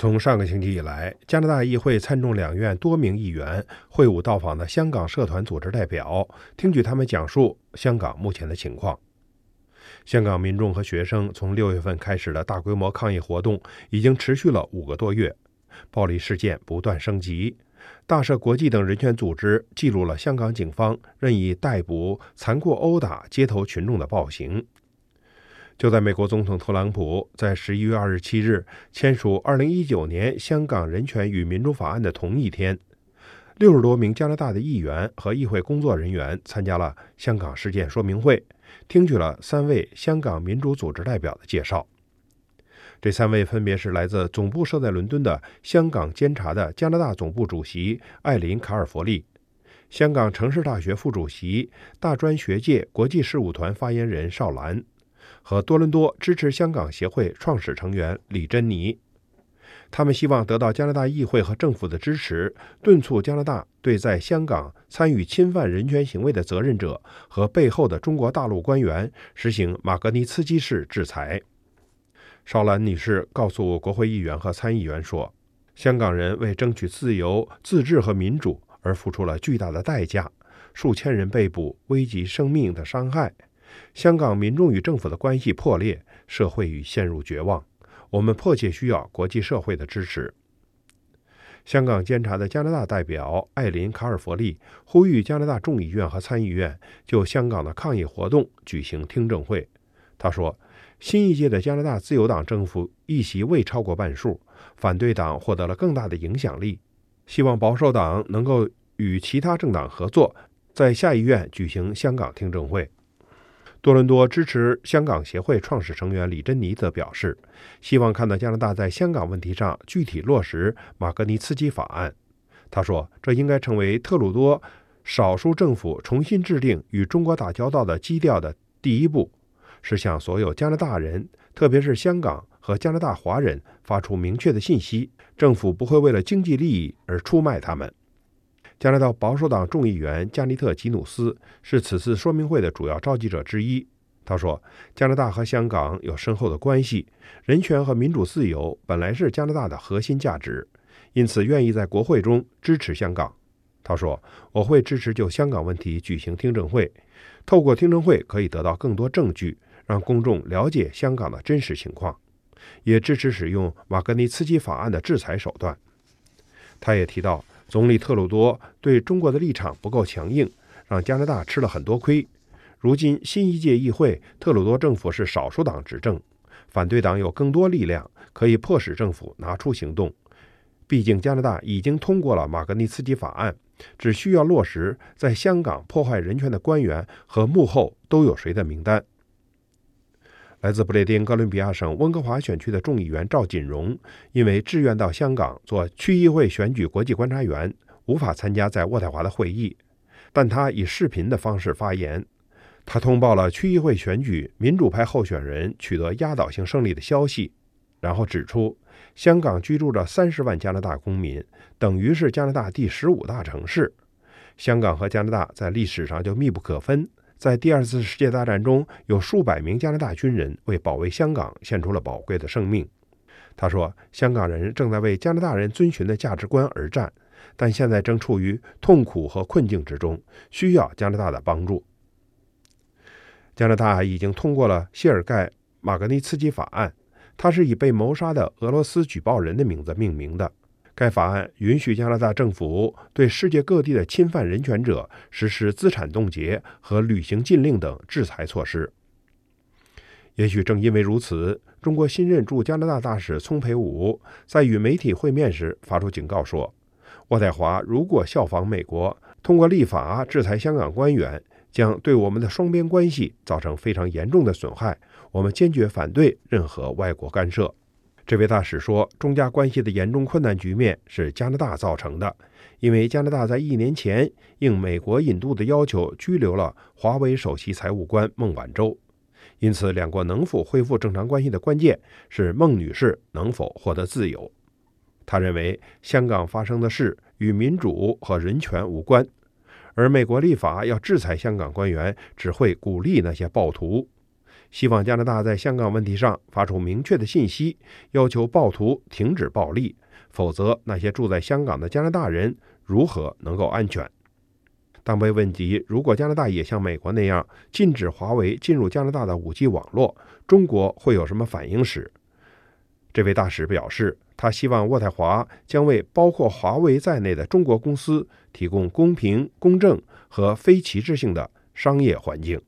从上个星期以来，加拿大议会参众两院多名议员会晤到访的香港社团组织代表，听取他们讲述香港目前的情况。香港民众和学生从六月份开始的大规模抗议活动已经持续了五个多月，暴力事件不断升级。大赦国际等人权组织记录了香港警方任意逮捕、残酷殴打街头群众的暴行。就在美国总统特朗普在十一月二十七日签署二零一九年香港人权与民主法案的同一天，六十多名加拿大的议员和议会工作人员参加了香港事件说明会，听取了三位香港民主组织代表的介绍。这三位分别是来自总部设在伦敦的香港监察的加拿大总部主席艾琳·卡尔弗利，香港城市大学副主席、大专学界国际事务团发言人邵兰。和多伦多支持香港协会创始成员李珍妮，他们希望得到加拿大议会和政府的支持，敦促加拿大对在香港参与侵犯人权行为的责任者和背后的中国大陆官员实行马格尼茨基式制裁。邵兰女士告诉国会议员和参议员说：“香港人为争取自由、自治和民主而付出了巨大的代价，数千人被捕，危及生命的伤害。”香港民众与政府的关系破裂，社会已陷入绝望。我们迫切需要国际社会的支持。香港监察的加拿大代表艾琳·卡尔弗利呼吁加拿大众议院和参议院就香港的抗议活动举行听证会。他说：“新一届的加拿大自由党政府议席未超过半数，反对党获得了更大的影响力。希望保守党能够与其他政党合作，在下议院举行香港听证会。”多伦多支持香港协会创始成员李珍妮则表示，希望看到加拿大在香港问题上具体落实马格尼茨基法案。他说，这应该成为特鲁多少数政府重新制定与中国打交道的基调的第一步，是向所有加拿大人，特别是香港和加拿大华人发出明确的信息：政府不会为了经济利益而出卖他们。加拿大保守党众议员加尼特·吉努斯是此次说明会的主要召集者之一。他说：“加拿大和香港有深厚的关系，人权和民主自由本来是加拿大的核心价值，因此愿意在国会中支持香港。”他说：“我会支持就香港问题举行听证会，透过听证会可以得到更多证据，让公众了解香港的真实情况，也支持使用瓦格尼茨基法案的制裁手段。”他也提到。总理特鲁多对中国的立场不够强硬，让加拿大吃了很多亏。如今新一届议会，特鲁多政府是少数党执政，反对党有更多力量，可以迫使政府拿出行动。毕竟加拿大已经通过了马格尼茨基法案，只需要落实在香港破坏人权的官员和幕后都有谁的名单。来自不列颠哥伦比亚省温哥华选区的众议员赵锦荣，因为志愿到香港做区议会选举国际观察员，无法参加在渥太华的会议，但他以视频的方式发言。他通报了区议会选举民主派候选人取得压倒性胜利的消息，然后指出，香港居住着三十万加拿大公民，等于是加拿大第十五大城市。香港和加拿大在历史上就密不可分。在第二次世界大战中，有数百名加拿大军人为保卫香港献出了宝贵的生命。他说：“香港人正在为加拿大人遵循的价值观而战，但现在正处于痛苦和困境之中，需要加拿大的帮助。”加拿大已经通过了谢尔盖·马格尼茨基法案，它是以被谋杀的俄罗斯举报人的名字命名的。该法案允许加拿大政府对世界各地的侵犯人权者实施资产冻结和旅行禁令等制裁措施。也许正因为如此，中国新任驻加拿大大使聪培武在与媒体会面时发出警告说：“渥太华如果效仿美国，通过立法制裁香港官员，将对我们的双边关系造成非常严重的损害。我们坚决反对任何外国干涉。”这位大使说：“中加关系的严重困难局面是加拿大造成的，因为加拿大在一年前应美国引渡的要求拘留了华为首席财务官孟晚舟，因此两国能否恢复正常关系的关键是孟女士能否获得自由。”他认为，香港发生的事与民主和人权无关，而美国立法要制裁香港官员只会鼓励那些暴徒。希望加拿大在香港问题上发出明确的信息，要求暴徒停止暴力，否则那些住在香港的加拿大人如何能够安全？当被问及如果加拿大也像美国那样禁止华为进入加拿大的 5G 网络，中国会有什么反应时，这位大使表示，他希望渥太华将为包括华为在内的中国公司提供公平、公正和非歧视性的商业环境。